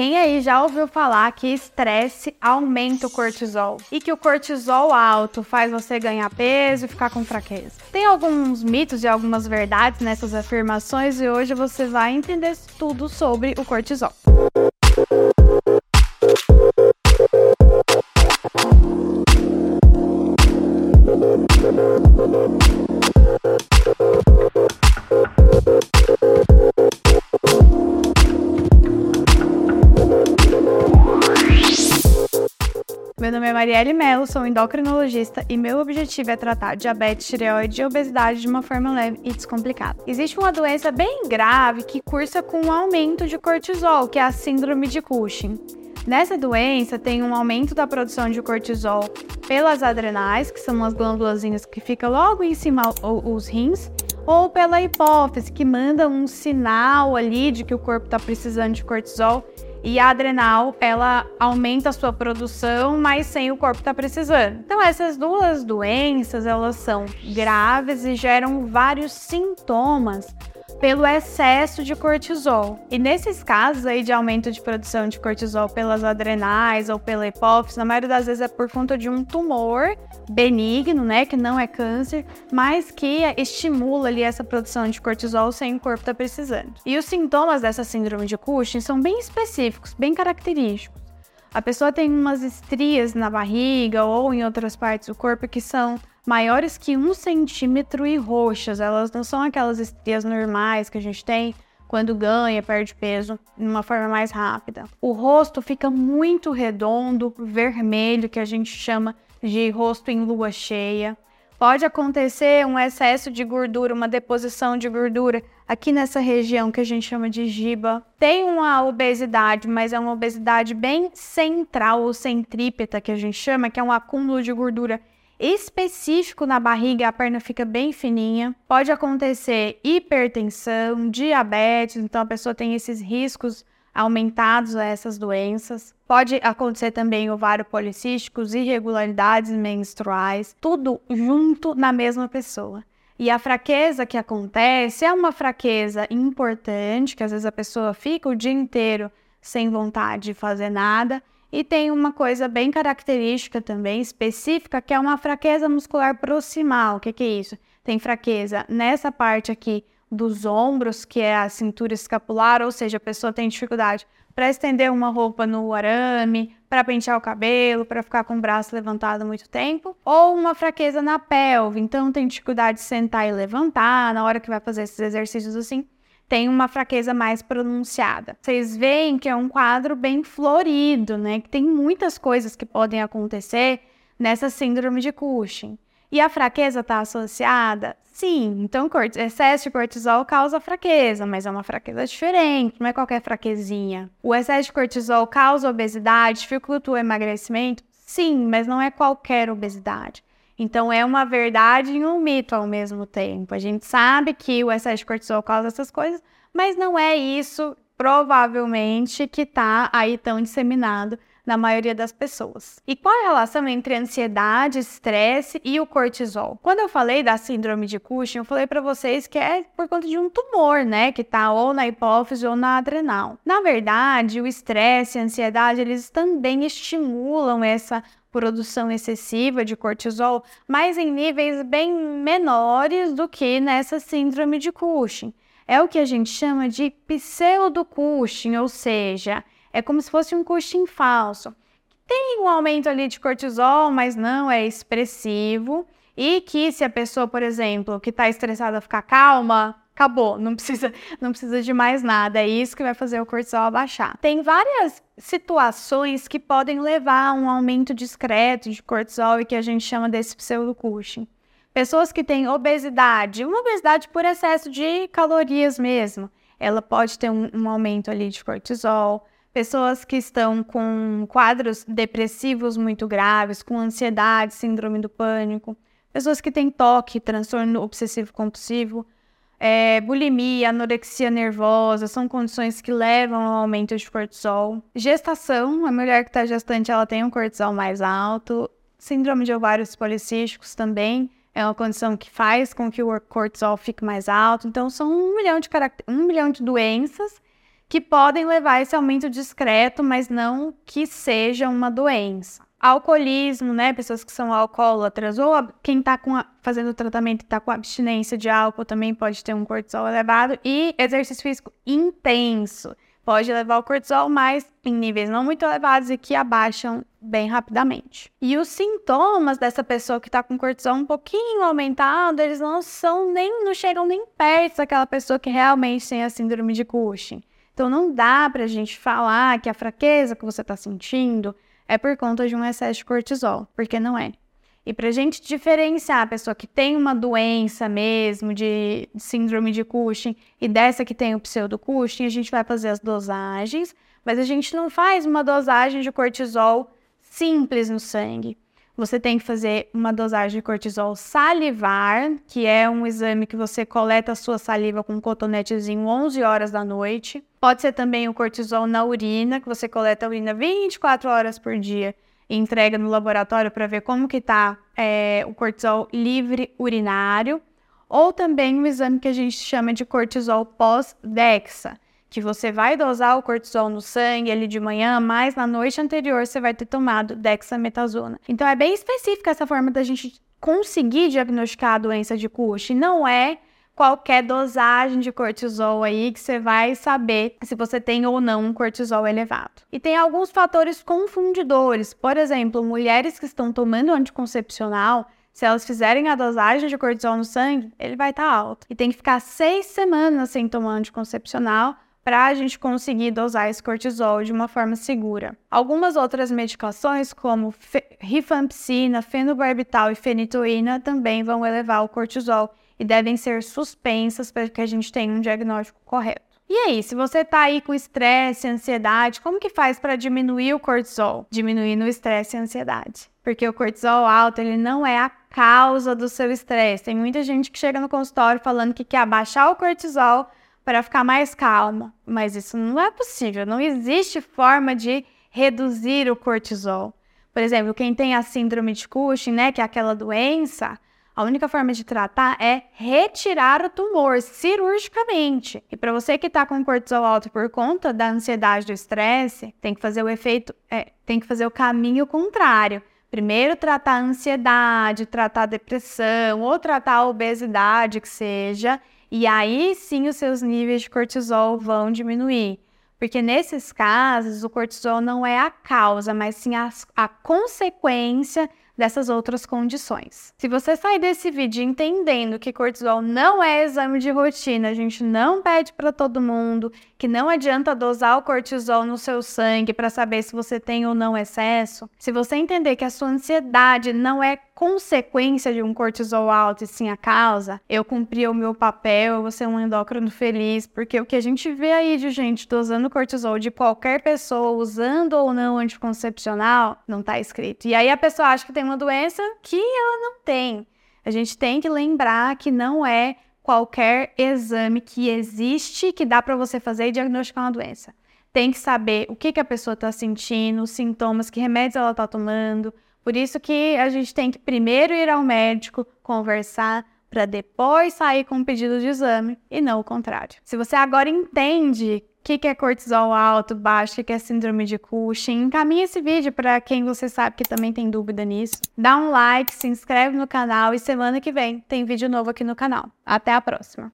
Quem aí já ouviu falar que estresse aumenta o cortisol e que o cortisol alto faz você ganhar peso e ficar com fraqueza? Tem alguns mitos e algumas verdades nessas afirmações e hoje você vai entender tudo sobre o cortisol. Marielle Mello, sou endocrinologista e meu objetivo é tratar diabetes, tireoide e obesidade de uma forma leve e descomplicada. Existe uma doença bem grave que cursa com um aumento de cortisol, que é a síndrome de Cushing. Nessa doença, tem um aumento da produção de cortisol pelas adrenais, que são as glândulas que ficam logo em cima os rins, ou pela hipófise, que manda um sinal ali de que o corpo está precisando de cortisol e a adrenal, ela aumenta a sua produção, mas sem o corpo estar tá precisando. Então, essas duas doenças, elas são graves e geram vários sintomas pelo excesso de cortisol. E nesses casos aí de aumento de produção de cortisol pelas adrenais ou pela hipófise, na maioria das vezes é por conta de um tumor benigno, né, que não é câncer, mas que estimula ali essa produção de cortisol sem o corpo estar tá precisando. E os sintomas dessa síndrome de Cushing são bem específicos, bem característicos. A pessoa tem umas estrias na barriga ou em outras partes do corpo que são maiores que um centímetro e roxas. Elas não são aquelas estrias normais que a gente tem quando ganha, perde peso de uma forma mais rápida. O rosto fica muito redondo, vermelho, que a gente chama de rosto em lua cheia. Pode acontecer um excesso de gordura, uma deposição de gordura aqui nessa região que a gente chama de giba. Tem uma obesidade, mas é uma obesidade bem central ou centrípeta que a gente chama, que é um acúmulo de gordura específico na barriga, a perna fica bem fininha. Pode acontecer hipertensão, diabetes, então a pessoa tem esses riscos aumentados a essas doenças. Pode acontecer também ovário policísticos, irregularidades menstruais, tudo junto na mesma pessoa. E a fraqueza que acontece é uma fraqueza importante, que às vezes a pessoa fica o dia inteiro sem vontade de fazer nada e tem uma coisa bem característica também, específica, que é uma fraqueza muscular proximal. O que, que é isso? Tem fraqueza nessa parte aqui dos ombros, que é a cintura escapular, ou seja, a pessoa tem dificuldade para estender uma roupa no arame, para pentear o cabelo, para ficar com o braço levantado muito tempo, ou uma fraqueza na pelve, então tem dificuldade de sentar e levantar na hora que vai fazer esses exercícios assim tem uma fraqueza mais pronunciada. Vocês veem que é um quadro bem florido, né? Que tem muitas coisas que podem acontecer nessa síndrome de Cushing. E a fraqueza está associada? Sim, então excesso de cortisol causa fraqueza, mas é uma fraqueza diferente, não é qualquer fraquezinha. O excesso de cortisol causa obesidade, dificulta o emagrecimento? Sim, mas não é qualquer obesidade. Então é uma verdade e um mito ao mesmo tempo. A gente sabe que o excesso de cortisol causa essas coisas, mas não é isso provavelmente que está aí tão disseminado na maioria das pessoas. E qual a relação entre ansiedade, estresse e o cortisol? Quando eu falei da síndrome de Cushing, eu falei para vocês que é por conta de um tumor, né, que está ou na hipófise ou na adrenal. Na verdade, o estresse e a ansiedade, eles também estimulam essa produção excessiva de cortisol, mas em níveis bem menores do que nessa síndrome de Cushing. É o que a gente chama de pseudo-Cushing, ou seja, é como se fosse um Cushing falso. Tem um aumento ali de cortisol, mas não é expressivo. E que se a pessoa, por exemplo, que está estressada ficar calma, acabou, não precisa, não precisa de mais nada. É isso que vai fazer o cortisol abaixar. Tem várias situações que podem levar a um aumento discreto de cortisol e que a gente chama desse pseudo-Cushing. Pessoas que têm obesidade, uma obesidade por excesso de calorias mesmo, ela pode ter um, um aumento ali de cortisol. Pessoas que estão com quadros depressivos muito graves, com ansiedade, síndrome do pânico. Pessoas que têm toque, transtorno obsessivo compulsivo, é, bulimia, anorexia nervosa, são condições que levam ao aumento de cortisol. Gestação, a mulher que está gestante, ela tem um cortisol mais alto. Síndrome de ovários policísticos também é uma condição que faz com que o cortisol fique mais alto. Então, são um milhão de, um milhão de doenças que podem levar a esse aumento discreto, mas não que seja uma doença. Alcoolismo, né? Pessoas que são alcoólatras, ou quem está fazendo tratamento e está com abstinência de álcool também pode ter um cortisol elevado. E exercício físico intenso pode levar o cortisol, mas em níveis não muito elevados e que abaixam bem rapidamente. E os sintomas dessa pessoa que está com cortisol um pouquinho aumentado, eles não são nem, não chegam nem perto daquela pessoa que realmente tem a síndrome de Cushing. Então não dá para a gente falar que a fraqueza que você está sentindo é por conta de um excesso de cortisol, porque não é. E para a gente diferenciar a pessoa que tem uma doença mesmo de síndrome de Cushing e dessa que tem o pseudo Cushing, a gente vai fazer as dosagens, mas a gente não faz uma dosagem de cortisol simples no sangue. Você tem que fazer uma dosagem de cortisol salivar, que é um exame que você coleta a sua saliva com um cotonetezinho 11 horas da noite. Pode ser também o cortisol na urina, que você coleta a urina 24 horas por dia e entrega no laboratório para ver como que está é, o cortisol livre urinário, ou também um exame que a gente chama de cortisol pós-DEXA, que você vai dosar o cortisol no sangue ali de manhã, mas na noite anterior você vai ter tomado dexametasona. Então é bem específica essa forma da gente conseguir diagnosticar a doença de Cushing. Não é qualquer dosagem de cortisol aí que você vai saber se você tem ou não um cortisol elevado. E tem alguns fatores confundidores, por exemplo, mulheres que estão tomando anticoncepcional, se elas fizerem a dosagem de cortisol no sangue, ele vai estar tá alto. E tem que ficar seis semanas sem tomar anticoncepcional para a gente conseguir dosar esse cortisol de uma forma segura. Algumas outras medicações, como rifampicina, fenobarbital e fenitoína, também vão elevar o cortisol e devem ser suspensas para que a gente tenha um diagnóstico correto. E aí, se você está aí com estresse, ansiedade, como que faz para diminuir o cortisol? Diminuindo o estresse e a ansiedade. Porque o cortisol alto, ele não é a causa do seu estresse. Tem muita gente que chega no consultório falando que quer abaixar o cortisol para ficar mais calma, mas isso não é possível. Não existe forma de reduzir o cortisol. Por exemplo, quem tem a síndrome de Cushing, né, que é aquela doença, a única forma de tratar é retirar o tumor cirurgicamente. E para você que está com cortisol alto por conta da ansiedade do estresse, tem que fazer o efeito, é, tem que fazer o caminho contrário. Primeiro tratar a ansiedade, tratar a depressão ou tratar a obesidade que seja, e aí sim os seus níveis de cortisol vão diminuir. Porque nesses casos, o cortisol não é a causa, mas sim a, a consequência dessas outras condições. Se você sair desse vídeo entendendo que cortisol não é exame de rotina, a gente não pede para todo mundo, que não adianta dosar o cortisol no seu sangue para saber se você tem ou não excesso, se você entender que a sua ansiedade não é consequência de um cortisol alto e sim a causa, eu cumpri o meu papel, eu vou ser um endócrino feliz, porque o que a gente vê aí de gente dosando cortisol de qualquer pessoa, usando ou não anticoncepcional, não tá escrito. E aí a pessoa acha que tem uma doença que ela não tem. A gente tem que lembrar que não é qualquer exame que existe que dá para você fazer e diagnosticar uma doença. Tem que saber o que, que a pessoa está sentindo, os sintomas, que remédios ela está tomando, por isso que a gente tem que primeiro ir ao médico, conversar, para depois sair com um pedido de exame e não o contrário. Se você agora entende o que, que é cortisol alto, baixo, o que é síndrome de Cushing, encaminhe esse vídeo para quem você sabe que também tem dúvida nisso. Dá um like, se inscreve no canal e semana que vem tem vídeo novo aqui no canal. Até a próxima!